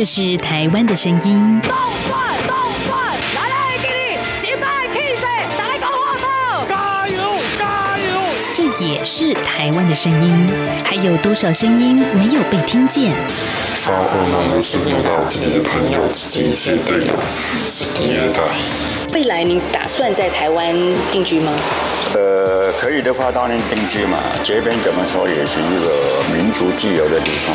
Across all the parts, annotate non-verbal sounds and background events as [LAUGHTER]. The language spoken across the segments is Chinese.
这是台湾的声音。动转动转，来来给你击败 Kiss，来个话炮，加油加油！这也是台湾的声音。还有多少声音没有被听见？发噩梦的是梦到自己的朋友、自己一些队友是第二代。未来你打算在台湾定居吗？呃，可以的话当然定居嘛。这边怎么说也是一个民族自由的地方。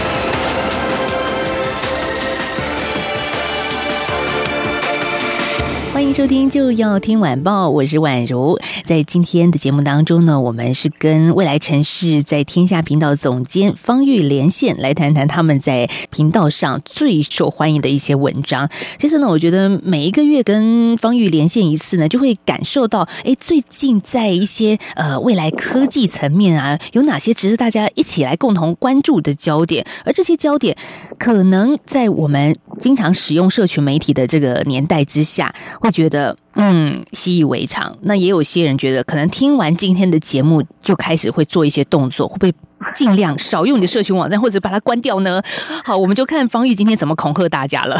收听就要听晚报，我是宛如。在今天的节目当中呢，我们是跟未来城市在天下频道总监方玉连线，来谈谈他们在频道上最受欢迎的一些文章。其实呢，我觉得每一个月跟方玉连线一次呢，就会感受到，哎，最近在一些呃未来科技层面啊，有哪些值得大家一起来共同关注的焦点？而这些焦点，可能在我们经常使用社群媒体的这个年代之下，会觉得嗯习以为常。那也有些人觉得，可能听完今天的节目就开始会做一些动作，会不会尽量少用你的社群网站，或者把它关掉呢？[LAUGHS] 好，我们就看方玉今天怎么恐吓大家了。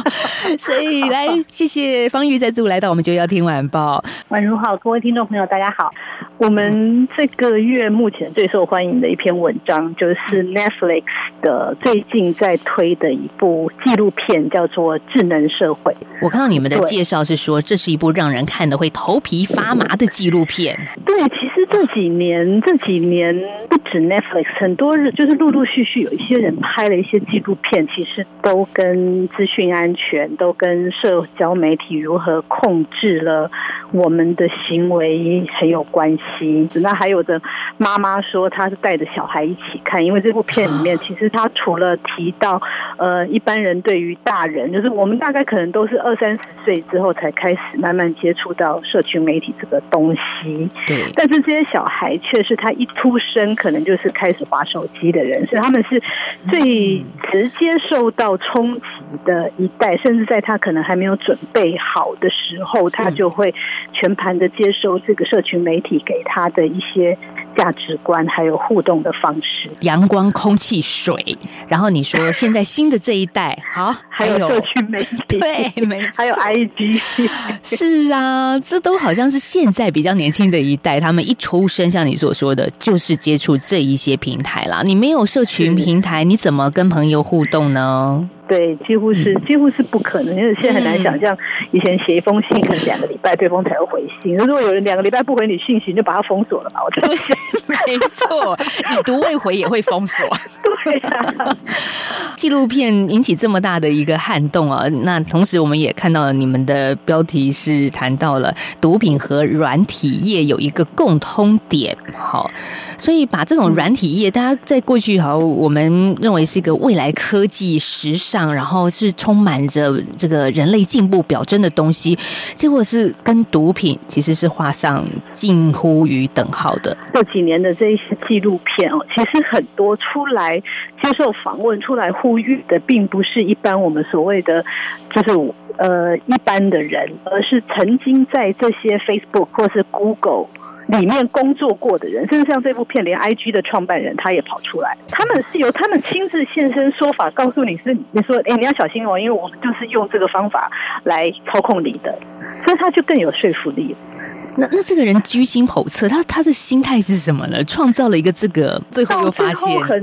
[LAUGHS] 所以来，谢谢方玉再度来到我们就要听晚报。宛如好，各位听众朋友，大家好。我们这个月目前最受欢迎的一篇文章，就是 Netflix 的最近在推的一部纪录片，叫做《智能社会》。我看到你们的介绍是说，这是一部让人看的会头皮发麻的纪录片。对，其实这几年这几年 Netflix，很多人就是陆陆续续有一些人拍了一些纪录片，其实都跟资讯安全、都跟社交媒体如何控制了我们的行为很有关系。那还有的妈妈说，她是带着小孩一起看，因为这部片里面 [SIGHS] 其实她除了提到呃一般人对于大人，就是我们大概可能都是二三十岁之后才开始慢慢接触到社群媒体这个东西，对，但是这些小孩却是他一出生可能就是开始划手机的人，所以他们是最直接受到冲击的一代，甚至在他可能还没有准备好的时候，他就会全盘的接受这个社群媒体给他的一些价值观，还有互动的方式。阳光、空气、水，然后你说现在新的这一代，好，还有社群媒体，[LAUGHS] 对，没，[LAUGHS] 还有 IG，是啊，这都好像是现在比较年轻的一代，他们一出生，像你所说的，就是接触这一些平台啦。你没有社群平台，你怎么跟朋友互动呢？对，几乎是几乎是不可能，因为现在很难想象，以前写一封信可能两个礼拜对方才会回信。如果有人两个礼拜不回你信息，你就把它封锁了吧？我觉得没错，已读未回也会封锁。对啊，纪录片引起这么大的一个撼动啊！那同时我们也看到了你们的标题是谈到了毒品和软体业有一个共通点，好，所以把这种软体业，大家在过去好，我们认为是一个未来科技时尚，然后是充满着这个人类进步表征的东西，结果是跟毒品其实是画上近乎于等号的。这几年的这一些纪录片哦，其实很多出来接受访问、出来呼吁的，并不是一般我们所谓的就是呃一般的人，而是曾经在这些 Facebook 或是 Google 里面工作过的人，甚至像这部片，连 IG 的创办人他也跑出来，他们是由他们亲自现身说法，告诉你是你说哎你要小心哦，因为我们就是用这个方法来操控你的，所以他就更有说服力。那那这个人居心叵测，他他的心态是什么呢？创造了一个这个，最后又发现，很，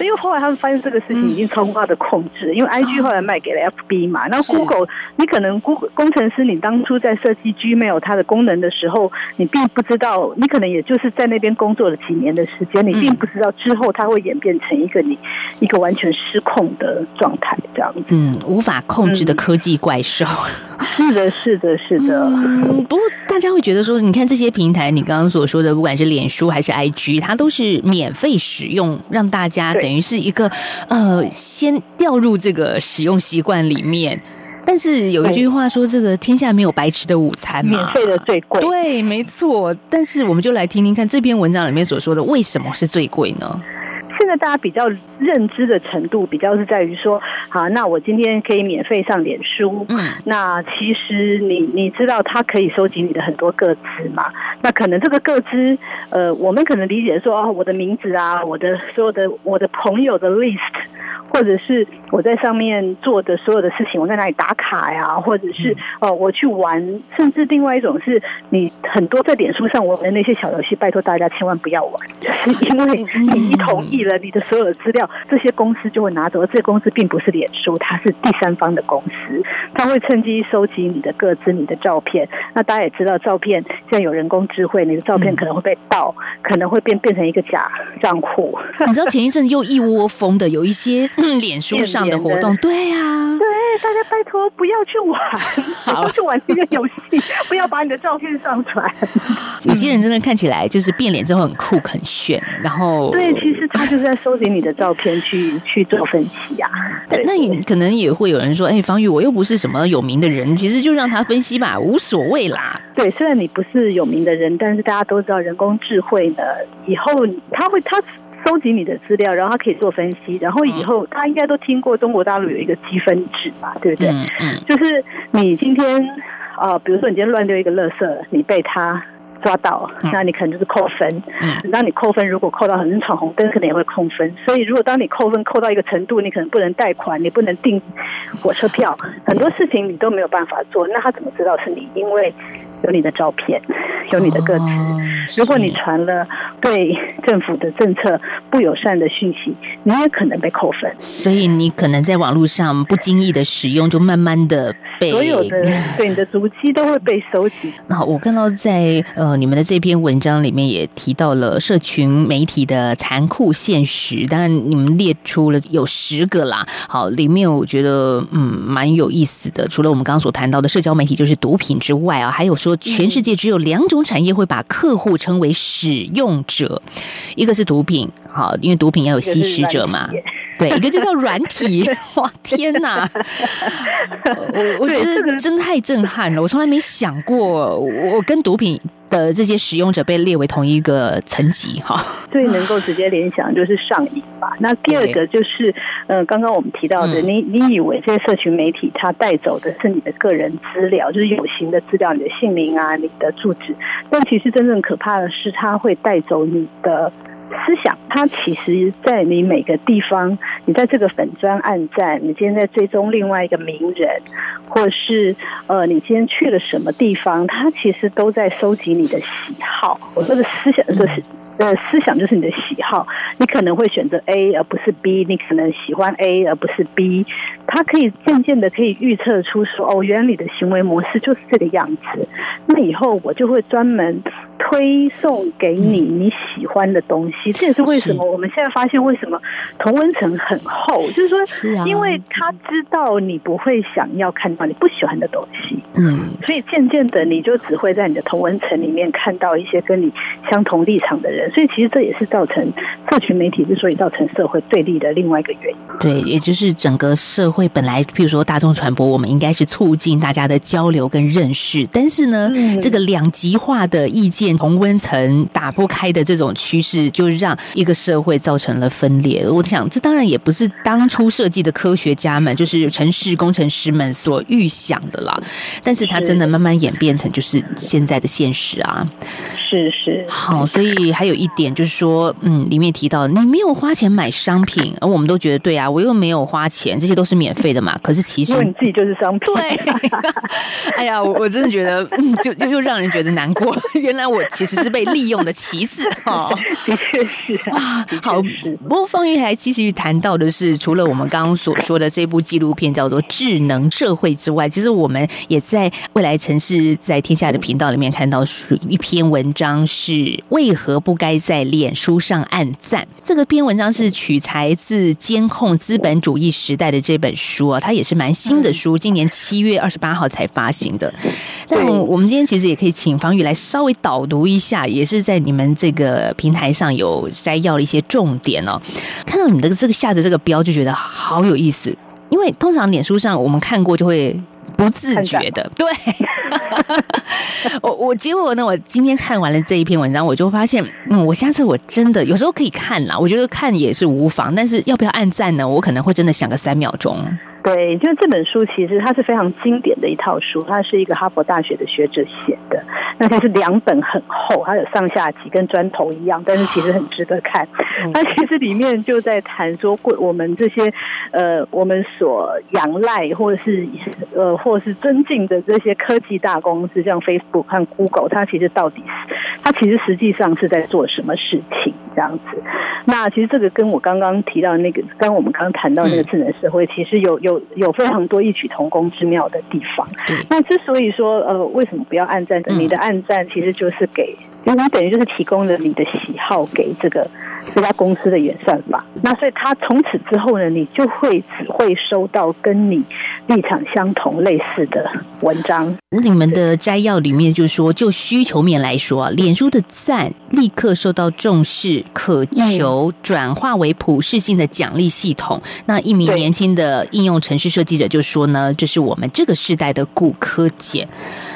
因为后来他们发现这个事情已经超过他的控制，因为 I G 后来卖给了 F B 嘛，然后 Google，你可能 Google 工程师，你当初在设计 Gmail 它的功能的时候，你并不知道，你可能也就是在那边工作了几年的时间，你并不知道之后它会演变成一个你一个完全失控的状态，这样子，嗯，无法控制的科技怪兽。是的，是的，是的。嗯，不过大家会觉得说，你看这些平台，你刚刚所说的，不管是脸书还是 IG，它都是免费使用，让大家等于是一个呃，先掉入这个使用习惯里面。但是有一句话说，这个天下没有白吃的午餐嘛，免费的最贵。对，没错。但是我们就来听听看这篇文章里面所说的，为什么是最贵呢？现在大家比较认知的程度，比较是在于说，好，那我今天可以免费上脸书，嗯，那其实你你知道，它可以收集你的很多个资嘛？那可能这个个资，呃，我们可能理解说，哦，我的名字啊，我的所有的我的朋友的 list。或者是我在上面做的所有的事情，我在哪里打卡呀？或者是哦，我去玩，甚至另外一种是你很多在脸书上玩的那些小游戏，拜托大家千万不要玩，[LAUGHS] 就是因为你一同意了，你的所有的资料，这些公司就会拿走。这些公司并不是脸书，它是第三方的公司，它会趁机收集你的个资、你的照片。那大家也知道，照片现在有人工智慧，你的照片可能会被盗，可能会变变成一个假账户。你知道前一阵又一窝蜂的有一些。[LAUGHS] 脸书上的活动，对呀，对，大家拜托不要去玩，[LAUGHS] 不要去玩这个游戏，[LAUGHS] 不要把你的照片上传。[LAUGHS] 有些人真的看起来就是变脸之后很酷很炫，然后对，其实他就是在收集你的照片去去做分析呀。那你可能也会有人说，哎，方玉，我又不是什么有名的人，其实就让他分析吧，无所谓啦。对，虽然你不是有名的人，但是大家都知道人工智慧呢，以后他会他。收集你的资料，然后他可以做分析，然后以后他应该都听过中国大陆有一个积分制吧，对不对？嗯嗯，就是你今天啊，比如说你今天乱丢一个垃圾，你被他抓到，那你可能就是扣分。嗯，当你扣分，如果扣到很闯红灯，可能也会扣分。所以如果当你扣分扣到一个程度，你可能不能贷款，你不能订火车票，很多事情你都没有办法做。那他怎么知道是你？因为有你的照片，有你的个资。如果你传了对政府的政策不友善的讯息，你也可能被扣分。所以你可能在网络上不经意的使用，就慢慢的被所有的对你的足迹都会被收集。[LAUGHS] 那我看到在呃你们的这篇文章里面也提到了社群媒体的残酷现实，当然你们列出了有十个啦。好，里面我觉得嗯蛮有意思的。除了我们刚刚所谈到的社交媒体就是毒品之外啊，还有说。全世界只有两种产业会把客户称为使用者，一个是毒品，好，因为毒品要有吸食者嘛，对，一个就叫软体。[LAUGHS] 哇，天哪！[LAUGHS] 我我觉得真太震撼了，我从来没想过，我跟毒品。的这些使用者被列为同一个层级哈，最能够直接联想就是上瘾吧。那第二个就是，呃，刚刚我们提到的，你你以为这些社群媒体它带走的是你的个人资料，就是有形的资料，你的姓名啊，你的住址，但其实真正可怕的是，它会带走你的。思想，它其实，在你每个地方，你在这个粉砖暗战，你今天在追踪另外一个名人，或是呃，你今天去了什么地方，它其实都在收集你的喜好。我说的思想就是。呃，思想就是你的喜好，你可能会选择 A 而不是 B，你可能喜欢 A 而不是 B，它可以渐渐的可以预测出说，哦，原来你的行为模式就是这个样子，那以后我就会专门推送给你你喜欢的东西。这也是为什么我们现在发现为什么同温层很厚，就是说，因为他知道你不会想要看到你不喜欢的东西，嗯，所以渐渐的你就只会在你的同温层里面看到一些跟你相同立场的人。所以，其实这也是造成社群媒体之所以造成社会对立的另外一个原因。对，也就是整个社会本来，譬如说大众传播，我们应该是促进大家的交流跟认识，但是呢，这个两极化的意见同温层打不开的这种趋势，就让一个社会造成了分裂。我想，这当然也不是当初设计的科学家们，就是城市工程师们所预想的啦。但是，它真的慢慢演变成就是现在的现实啊。是是，好，所以还有。一点就是说，嗯，里面提到你没有花钱买商品，而我们都觉得对啊，我又没有花钱，这些都是免费的嘛。可是其实你自己就是商品。对，[LAUGHS] 哎呀，我我真的觉得，就就又让人觉得难过。[LAUGHS] 原来我其实是被利用的棋子哈。的确是啊，好。不过方玉还继续谈到的是，除了我们刚刚所说的这部纪录片叫做《智能社会》之外，其实我们也在未来城市在天下的频道里面看到一篇文章，是为何不。该在脸书上按赞。这个篇文章是取材自《监控资本主义时代》的这本书啊，它也是蛮新的书，今年七月二十八号才发行的。但我们今天其实也可以请方宇来稍微导读一下，也是在你们这个平台上有摘要了一些重点哦。看到你的这个下的这个标，就觉得好有意思。因为通常脸书上我们看过就会不自觉的，对。[LAUGHS] 我我结果呢，我今天看完了这一篇文章，我就发现，嗯，我下次我真的有时候可以看啦，我觉得看也是无妨，但是要不要按赞呢？我可能会真的想个三秒钟。对，就是这本书其实它是非常经典的一套书，它是一个哈佛大学的学者写的。那它是两本很厚，它有上下集，跟砖头一样，但是其实很值得看。它其实里面就在谈说，过我们这些呃，我们所仰赖或者是呃，或是尊敬的这些科技大公司，像 Facebook 和 Google，它其实到底是它其实实际上是在做什么事情？这样子。那其实这个跟我刚刚提到那个，刚我们刚刚谈到那个智能社会，其实有有有非常多异曲同工之妙的地方。那之所以说呃，为什么不要按赞？你的暗赞其实就是给，因为你等于就是提供了你的喜好给这个这家公司的演算法。那所以他从此之后呢，你就会只会收到跟你立场相同类似的文章。你们的摘要里面就说，就需求面来说，脸书的赞立刻受到重视，渴求转化为普适性的奖励系统。那一名年轻的应用程式设计者就说呢，这是我们这个时代的骨科碱。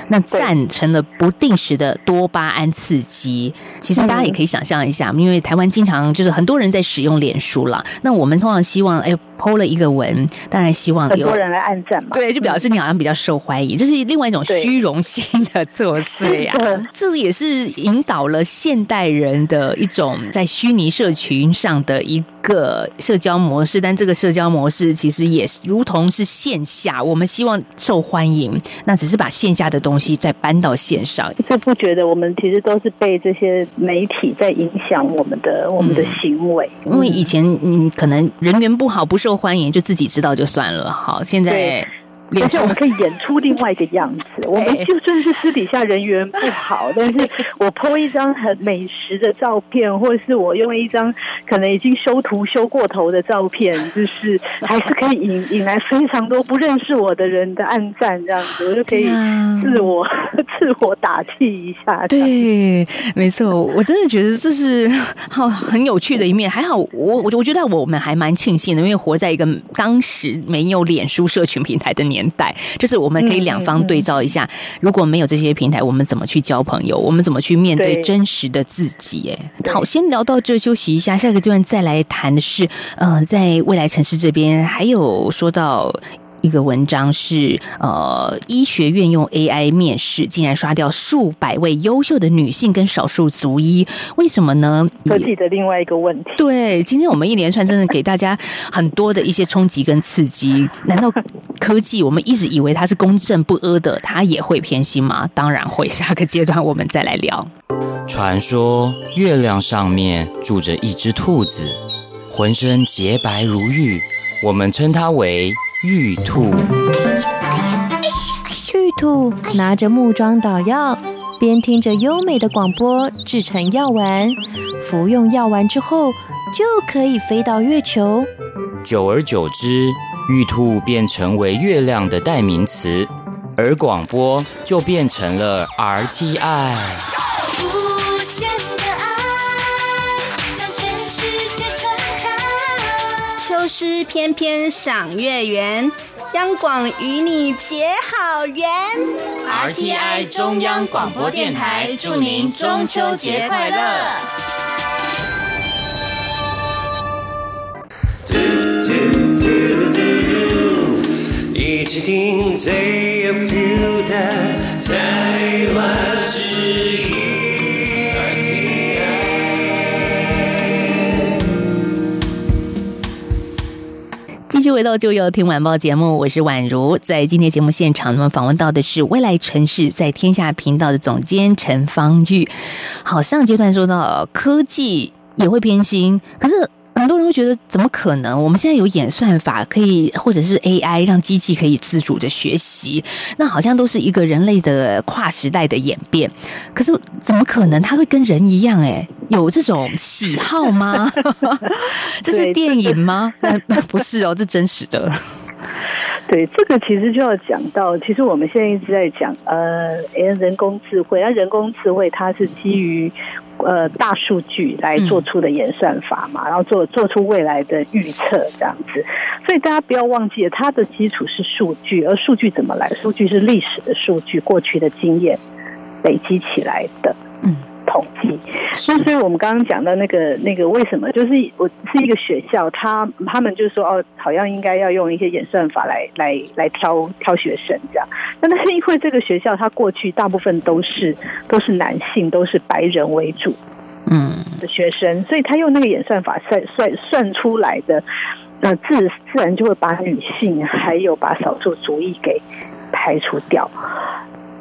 那赞成了不定时的多巴胺刺激。其实大家也可以想象一下，因为台湾经常就是很多人在使用脸书了。那我们通常希望，哎，PO 了一个文，当然希望很多人来按赞嘛。对，就表示你好像比较受欢迎，这是另外一种虚荣心的作祟啊。这也是引导了现代人的一种在虚拟社群上的一个社交模式。但这个社交模式其实也如同是线下，我们希望受欢迎，那只是把线下的东西。再搬到线上，就不觉得我们其实都是被这些媒体在影响我们的我们的行为。因为以前嗯，可能人缘不好、不受欢迎，就自己知道就算了。好，现在。而且我们可以演出另外一个样子。[LAUGHS] 我们就算是私底下人缘不好，但是 [LAUGHS] 我 po 一张很美食的照片，或者是我用一张可能已经修图修过头的照片，就是还是可以引引来非常多不认识我的人的暗赞，这样子我就可以自我 [LAUGHS] 自我打气一下。对，没错，我真的觉得这是好很有趣的一面。还好，我我我觉得我们还蛮庆幸的，因为活在一个当时没有脸书社群平台的年。年代就是我们可以两方对照一下，如果没有这些平台，我们怎么去交朋友？我们怎么去面对真实的自己？哎，好，先聊到这，休息一下，下一个阶段再来谈的是，呃，在未来城市这边还有说到。一个文章是呃，医学院用 AI 面试，竟然刷掉数百位优秀的女性跟少数族医，为什么呢？科技的另外一个问题。对，今天我们一连串真的给大家很多的一些冲击跟刺激。[LAUGHS] 难道科技我们一直以为它是公正不阿的，它也会偏心吗？当然会。下个阶段我们再来聊。传说月亮上面住着一只兔子，浑身洁白如玉，我们称它为。玉兔，玉兔拿着木桩捣药，边听着优美的广播，制成药丸。服用药丸之后，就可以飞到月球。久而久之，玉兔便成为月亮的代名词，而广播就变成了 RTI。诗翩翩赏月圆，央广与你结好缘。RTI 中央广播电台祝您中秋节快乐。一起听最有 feel 的台湾之音。继续回到就要听晚报节目，我是宛如。在今天节目现场，我们访问到的是未来城市在天下频道的总监陈芳玉。好，上阶段说到科技也会偏心，可是。很多人会觉得怎么可能？我们现在有演算法可以，或者是 AI 让机器可以自主的学习，那好像都是一个人类的跨时代的演变。可是怎么可能它会跟人一样？哎，有这种喜好吗？[LAUGHS] 这是电影吗？不是哦，这真实的。对，这个其实就要讲到，其实我们现在一直在讲，呃，人工智慧，那人工智慧它是基于。呃，大数据来做出的演算法嘛，然后做做出未来的预测这样子，所以大家不要忘记了，它的基础是数据，而数据怎么来？数据是历史的数据，过去的经验累积起来的。嗯。统计，那所以我们刚刚讲到那个那个为什么，就是我是一个学校，他他们就说哦，好像应该要用一些演算法来来来挑挑学生这样。那那是因为这个学校它过去大部分都是都是男性，都是白人为主，嗯的学生，所以他用那个演算法算算算出来的，那自自然就会把女性还有把少数族裔给排除掉。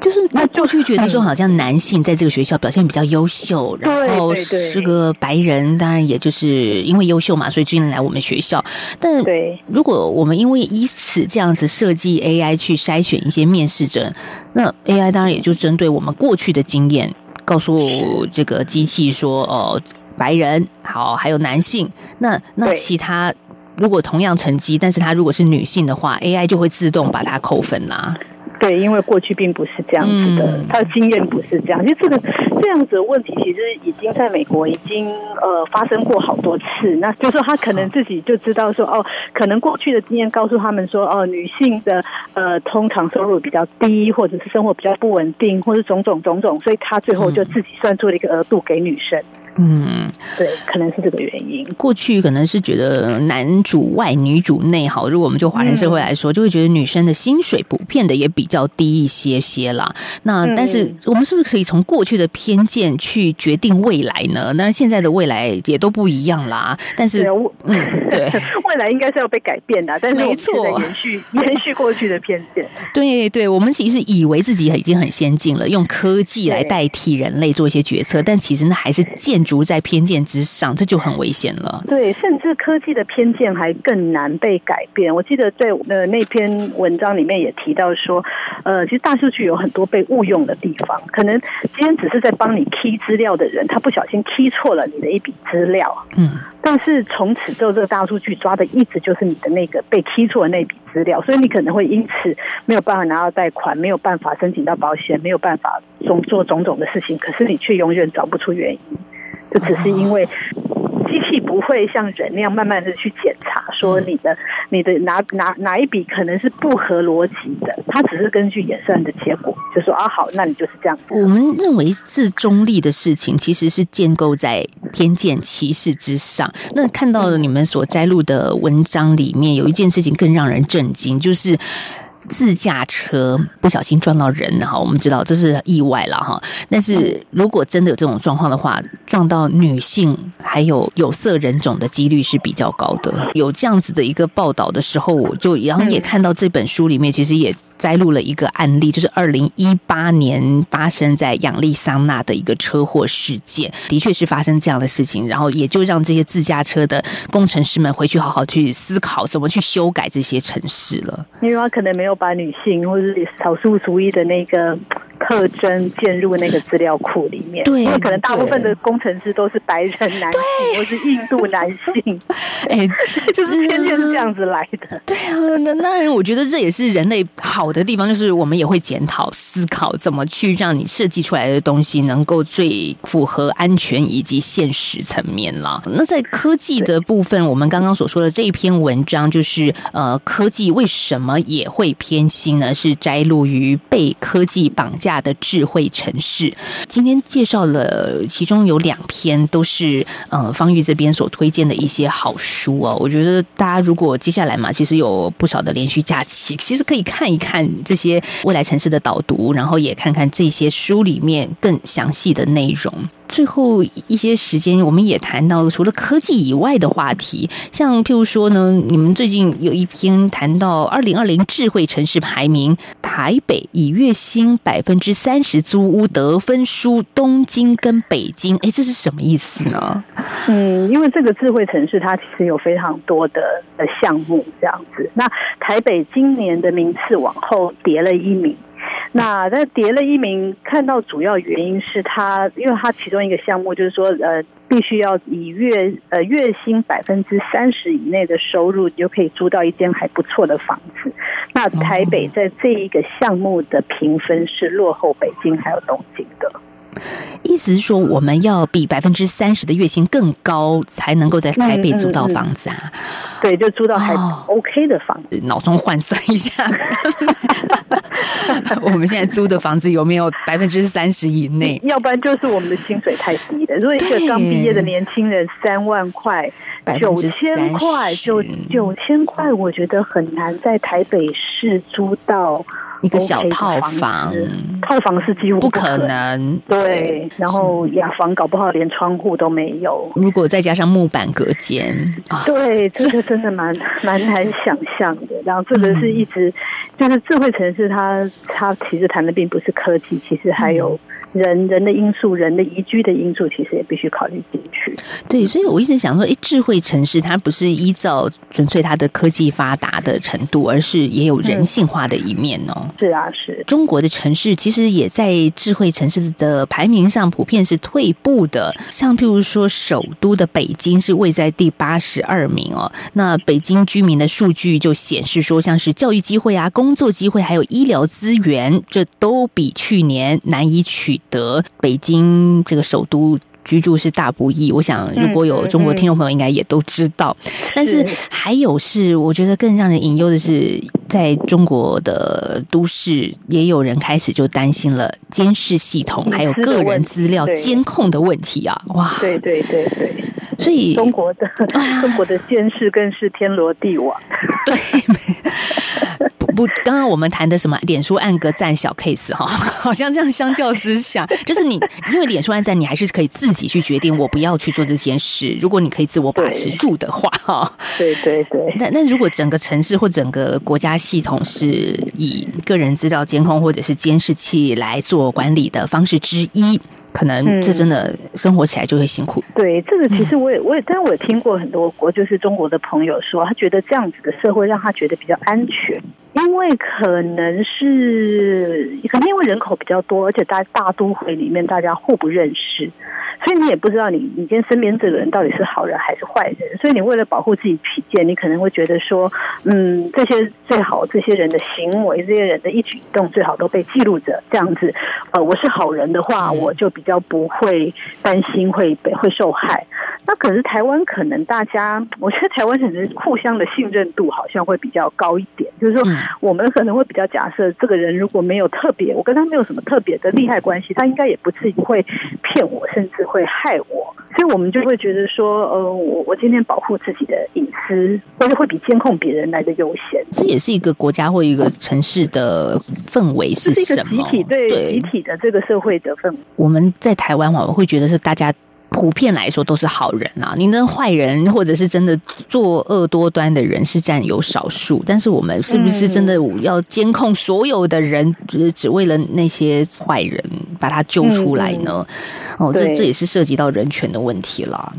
就是那过去觉得说，好像男性在这个学校表现比较优秀，然后是个白人，当然也就是因为优秀嘛，所以进来我们学校。但如果我们因为以此这样子设计 AI 去筛选一些面试者，那 AI 当然也就针对我们过去的经验，告诉这个机器说，哦，白人好，还有男性，那那其他如果同样成绩，但是他如果是女性的话，AI 就会自动把它扣分啦。对，因为过去并不是这样子的，他的经验不是这样。其实这个这样子的问题，其实已经在美国已经呃发生过好多次。那就是他可能自己就知道说，哦，可能过去的经验告诉他们说，哦，女性的呃通常收入比较低，或者是生活比较不稳定，或者种种种种，所以他最后就自己算出了一个额度给女生。嗯，对，可能是这个原因。过去可能是觉得男主外女主内好，如果我们就华人社会来说，就会觉得女生的薪水普遍的也比较低一些些啦。那但是我们是不是可以从过去的偏见去决定未来呢？当然现在的未来也都不一样啦。但是，嗯，对，[LAUGHS] 未来应该是要被改变的。但是没错，延续 [LAUGHS] 延续过去的偏见。对对，我们其实以为自己已经很先进了，用科技来代替人类做一些决策，但其实那还是建。筑在偏见之上，这就很危险了。对，甚至科技的偏见还更难被改变。我记得在呃那篇文章里面也提到说，呃，其实大数据有很多被误用的地方。可能今天只是在帮你剔资料的人，他不小心剔错了你的一笔资料。嗯，但是从此之后，这个大数据抓的一直就是你的那个被剔错的那笔资料，所以你可能会因此没有办法拿到贷款，没有办法申请到保险，没有办法种做种种的事情。可是你却永远找不出原因。就只是因为机器不会像人那样慢慢的去检查，说你的你的哪哪哪一笔可能是不合逻辑的，它只是根据演算的结果，就说啊好，那你就是这样。我们认为是中立的事情，其实是建构在偏见歧视之上。那看到了你们所摘录的文章里面，有一件事情更让人震惊，就是。自驾车不小心撞到人哈，我们知道这是意外了哈。但是如果真的有这种状况的话，撞到女性还有有色人种的几率是比较高的。有这样子的一个报道的时候，我就然后也看到这本书里面其实也摘录了一个案例，就是二零一八年发生在亚利桑那的一个车祸事件，的确是发生这样的事情，然后也就让这些自驾车的工程师们回去好好去思考怎么去修改这些城市了，因为他可能没有。把女性或者是少数族裔的那个特征建入那个资料库里面，对，因为可能大部分的工程师都是白人男性或是印度男性，[LAUGHS] 哎，[LAUGHS] 就是偏见是这样子来的。[LAUGHS] 对啊，那当然，我觉得这也是人类好的地方，就是我们也会检讨、思考怎么去让你设计出来的东西能够最符合安全以及现实层面了。那在科技的部分，我们刚刚所说的这一篇文章，就是呃，科技为什么也会偏心呢？是摘录于被科技绑架。下的智慧城市，今天介绍了其中有两篇，都是呃方玉这边所推荐的一些好书哦。我觉得大家如果接下来嘛，其实有不少的连续假期，其实可以看一看这些未来城市的导读，然后也看看这些书里面更详细的内容。最后一些时间，我们也谈到了除了科技以外的话题，像譬如说呢，你们最近有一篇谈到二零二零智慧城市排名，台北以月薪百分之三十租屋得分输东京跟北京，哎，这是什么意思呢？嗯，因为这个智慧城市它其实有非常多的的项目这样子，那台北今年的名次往后跌了一名。那在跌了一名，看到主要原因是他，因为他其中一个项目就是说，呃，必须要以月呃月薪百分之三十以内的收入，就可以租到一间还不错的房子。那台北在这一个项目的评分是落后北京还有东京的。意思是说，我们要比百分之三十的月薪更高，才能够在台北租到房子啊。对，就租到还 OK 的房子。脑中换算一下，[LAUGHS] 我们现在租的房子有没有百分之三十以内？[LAUGHS] 要不然就是我们的薪水太低了。如果一个刚毕业的年轻人三万块、九千块、就九千块，我觉得很难在台北市租到一个小套房。套房是几乎不可能。对，然后雅房搞不好连窗户都没有。如果再加上木板隔间，对，这个真的蛮 [LAUGHS] 蛮难想象的。然后这个是一直就是智慧城市，它它其实谈的并不是科技，其实还有人人的因素、人的宜居的因素，其实也必须考虑进去。对，所以我一直想说，哎，智慧城市它不是依照纯粹它的科技发达的程度，而是也有人性化的一面哦。是啊，是中国的城市其实也在智慧城市的排名上普遍是退步的。像譬如说，首都的北京是位在第八十二名哦。那北京居民的数据就显示说，像是教育机会啊、工作机会，还有医疗资源，这都比去年难以取得。北京这个首都。居住是大不易，我想如果有中国听众朋友，应该也都知道。但是还有是，我觉得更让人隐忧的是，在中国的都市，也有人开始就担心了监视系统还有个人资料监控的问题啊！哇，对对对对，所以中国的中国的监视更是天罗地网。对。[LAUGHS] 不，刚刚我们谈的什么脸书按个赞小 case 哈，[LAUGHS] 好像这样相较之下，[LAUGHS] 就是你因为脸书按赞，你还是可以自己去决定我不要去做这件事。如果你可以自我把持住的话，哈，对对对。那那如果整个城市或整个国家系统是以个人资料监控或者是监视器来做管理的方式之一。可能这真的生活起来就会辛苦。对，这个其实我也我也，但我也听过很多国，就是中国的朋友说，他觉得这样子的社会让他觉得比较安全，因为可能是可能因为人口比较多，而且在大都会里面大家互不认识。所以你也不知道你你今天身边这个人到底是好人还是坏人，所以你为了保护自己体健，你可能会觉得说，嗯，这些最好这些人的行为，这些人的一举一动最好都被记录着，这样子，呃，我是好人的话，我就比较不会担心会被会受害。那可是台湾可能大家，我觉得台湾可能互相的信任度好像会比较高一点，就是说我们可能会比较假设这个人如果没有特别，我跟他没有什么特别的利害关系，他应该也不至于会骗我，甚至。会害我，所以我们就会觉得说，呃，我我今天保护自己的隐私，或者会比监控别人来的优先。这也是一个国家或一个城市的氛围是什么？集体对集体的这个社会的氛围。我们在台湾，我会觉得是大家。普遍来说都是好人啊，您的坏人或者是真的作恶多端的人是占有少数，但是我们是不是真的要监控所有的人，只只为了那些坏人把他救出来呢？哦，这这也是涉及到人权的问题了。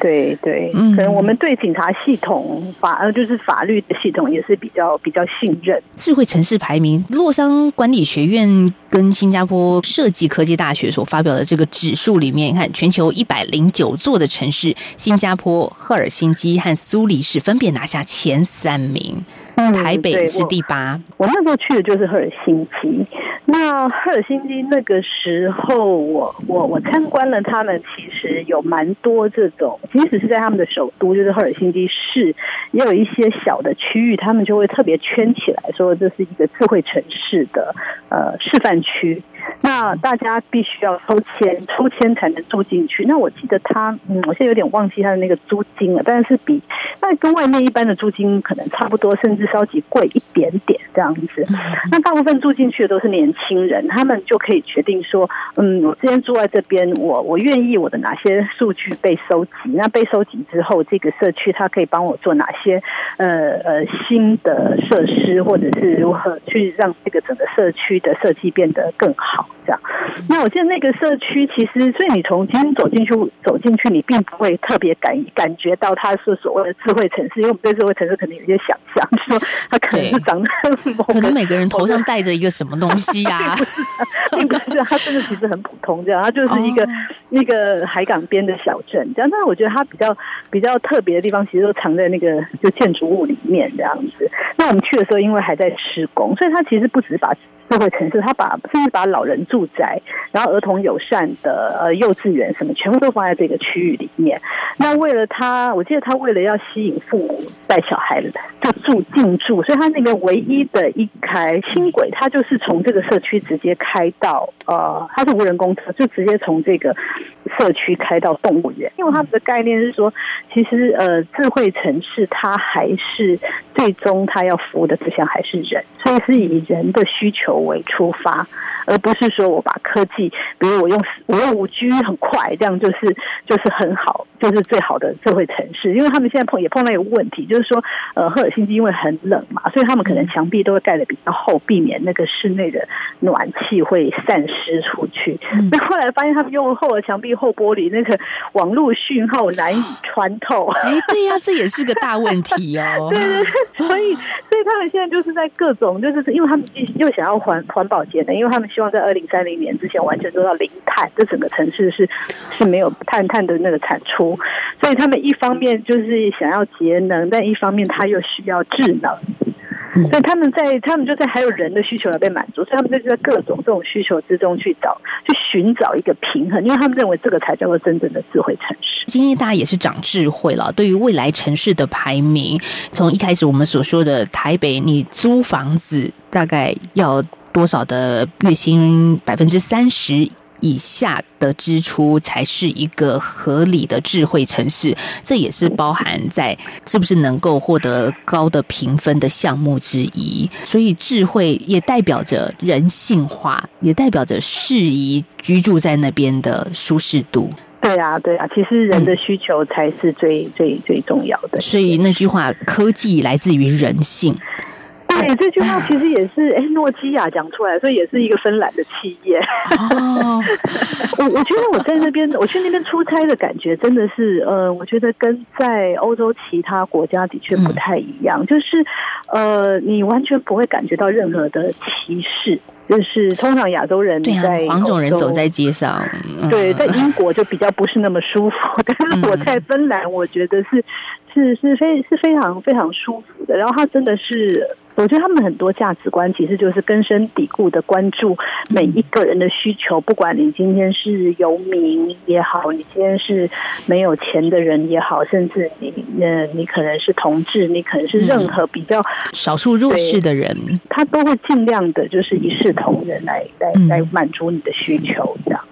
对对，可能我们对警察系统法呃，就是法律的系统也是比较比较信任。智慧城市排名，洛桑管理学院跟新加坡设计科技大学所发表的这个指数里面，你看全球一百零九座的城市，新加坡、赫尔辛基和苏黎世分别拿下前三名，台北是第八。我那时候去的就是赫尔辛基。那赫尔辛基那个时候，我我我参观了他们，其实有蛮多这种，即使是在他们的首都，就是赫尔辛基市，也有一些小的区域，他们就会特别圈起来，说这是一个智慧城市的呃示范区。那大家必须要抽签，抽签才能住进去。那我记得他，嗯，我现在有点忘记他的那个租金了，但是比那跟外面一般的租金可能差不多，甚至稍级贵一点点这样子。那大部分住进去的都是年轻人，他们就可以决定说，嗯，我之前住在这边，我我愿意我的哪些数据被收集？那被收集之后，这个社区它可以帮我做哪些呃呃新的设施，或者是如何去让这个整个社区的设计变得更好？好，这样。那我记得那个社区，其实，所以你从今天走进去，走进去，你并不会特别感感觉到它是所谓的智慧城市，因为我们对智慧城市可能有些想象，说它可能是长得，可能每个人头上戴着一个什么东西呀，并 [LAUGHS] 不是它真的其实很普通，这样它就是一个、那个海港边的小镇，这样。但是我觉得它比较比较特别的地方，其实都藏在那个就建筑物里面这样子。那我们去的时候，因为还在施工，所以它其实不只是把社会城市，他把甚至把老人住宅，然后儿童友善的呃幼稚园什么，全部都放在这个区域里面。那为了他，我记得他为了要吸引父母带小孩就住进驻，所以他那个唯一的一台轻轨，它就是从这个社区直接开到呃，它是无人公车，就直接从这个社区开到动物园。因为他们的概念是说，其实呃，智慧城市它还是最终它要服务的对象还是人，所以是以人的需求为出发，而不是说我把科技，比如我用我用五 G 很快，这样就是就是很好，就是最好的智慧城市。因为他们现在碰也碰到一个问题，就是说呃，赫尔辛基因为很冷嘛，所以他们可能墙壁都会盖的比较厚，避免那个室内的暖气会散失出去。那后来发现他们用厚的墙壁、厚玻璃，那个网络讯号难以穿透。哎，对呀，这也是个大问题哦。[LAUGHS] 对对对，所以所以他们现在就是在各种，就是因为他们又想要环环保节能，因为他们希望在二零三零年之前完全做到零碳，这整个城市是是没有碳碳的那个产出。所以他们一方面就是想要节能，但一方面他又需要智能。所以他们在他们就在还有人的需求要被满足，所以他们就是在各种这种需求之中去找去寻找一个平衡，因为他们认为这个才叫做真正的智慧城市。今天大家也是长智慧了，对于未来城市的排名，从一开始我们所说的台北，你租房子大概要多少的月薪百分之三十。以下的支出才是一个合理的智慧城市，这也是包含在是不是能够获得高的评分的项目之一。所以，智慧也代表着人性化，也代表着适宜居住在那边的舒适度。对啊，对啊，其实人的需求才是最最最重要的。所以那句话，科技来自于人性。对，这句话其实也是哎，诺基亚讲出来，所以也是一个芬兰的企业。哦，[LAUGHS] 我我觉得我在那边，我去那边出差的感觉真的是，呃，我觉得跟在欧洲其他国家的确不太一样，就是呃，你完全不会感觉到任何的歧视。就是通常亚洲人在黄种人走在街上，对，在英国就比较不是那么舒服，但是我在芬兰，我觉得是是是非是非常非常舒服的。然后他真的是。我觉得他们很多价值观其实就是根深蒂固的关注每一个人的需求，不管你今天是游民也好，你今天是没有钱的人也好，甚至你呃你可能是同志，你可能是任何比较少数弱势的人，他都会尽量的就是一视同仁来来来满足你的需求，这样。子。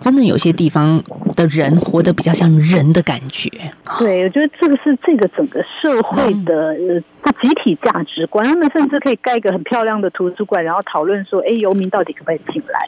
真的有些地方的人活得比较像人的感觉。对，我觉得这个是这个整个社会的呃集体价值观。他们甚至可以盖一个很漂亮的图书馆，然后讨论说：“哎，游民到底可不可以进来？”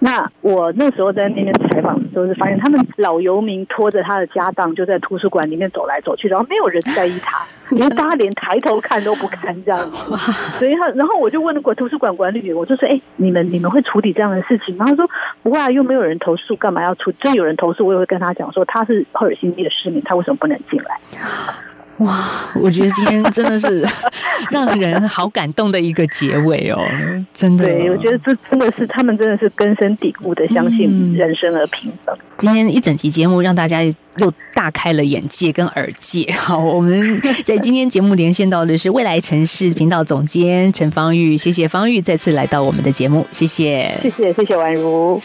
那我那时候在那边采访的时候，是发现他们老游民拖着他的家当就在图书馆里面走来走去，然后没有人在意他，[LAUGHS] 连大家连抬头看都不看这样子。所以，他然后我就问了过图书馆管理员，我就说：“哎，你们你们会处理这样的事情吗？”他说：“不会啊，又没有人投诉，干嘛要出？真有人投诉，我也会跟他讲说他是赫尔辛基的市民，他为什么不能进来？”哇，我觉得今天真的是 [LAUGHS] 让人好感动的一个结尾哦，真的。对，我觉得这真的是他们真的是根深蒂固的相信人生而平等。今天一整集节目让大家又大开了眼界跟耳界。好，我们在今天节目连线到的是未来城市频道总监陈芳玉，谢谢芳玉再次来到我们的节目，谢谢，谢谢，谢谢宛如。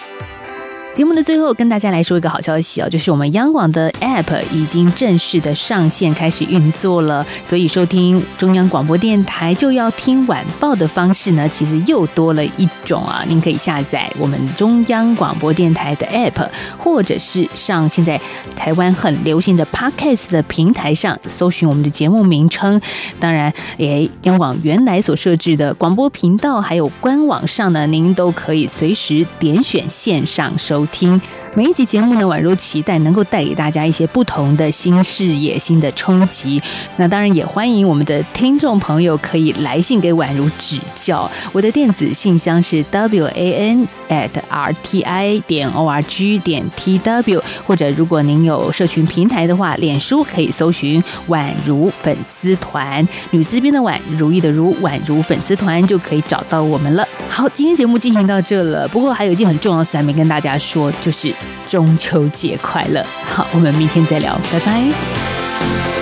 节目的最后，跟大家来说一个好消息哦，就是我们央广的 App 已经正式的上线，开始运作了。所以收听中央广播电台就要听晚报的方式呢，其实又多了一种啊。您可以下载我们中央广播电台的 App，或者是上现在台湾很流行的 Podcast 的平台上搜寻我们的节目名称。当然，诶，央广原来所设置的广播频道还有官网上呢，您都可以随时点选线上收。听每一集节目呢，宛如期待能够带给大家一些不同的新视野、新的冲击。那当然也欢迎我们的听众朋友可以来信给宛如指教。我的电子信箱是 w a n at r t i 点 o r g 点 t w，或者如果您有社群平台的话，脸书可以搜寻宛如粉丝团，女字边的宛，如意的如，宛如粉丝团就可以找到我们了。好，今天节目进行到这了，不过还有一件很重要的事还没跟大家说，就是中秋节快乐。好，我们明天再聊，拜拜。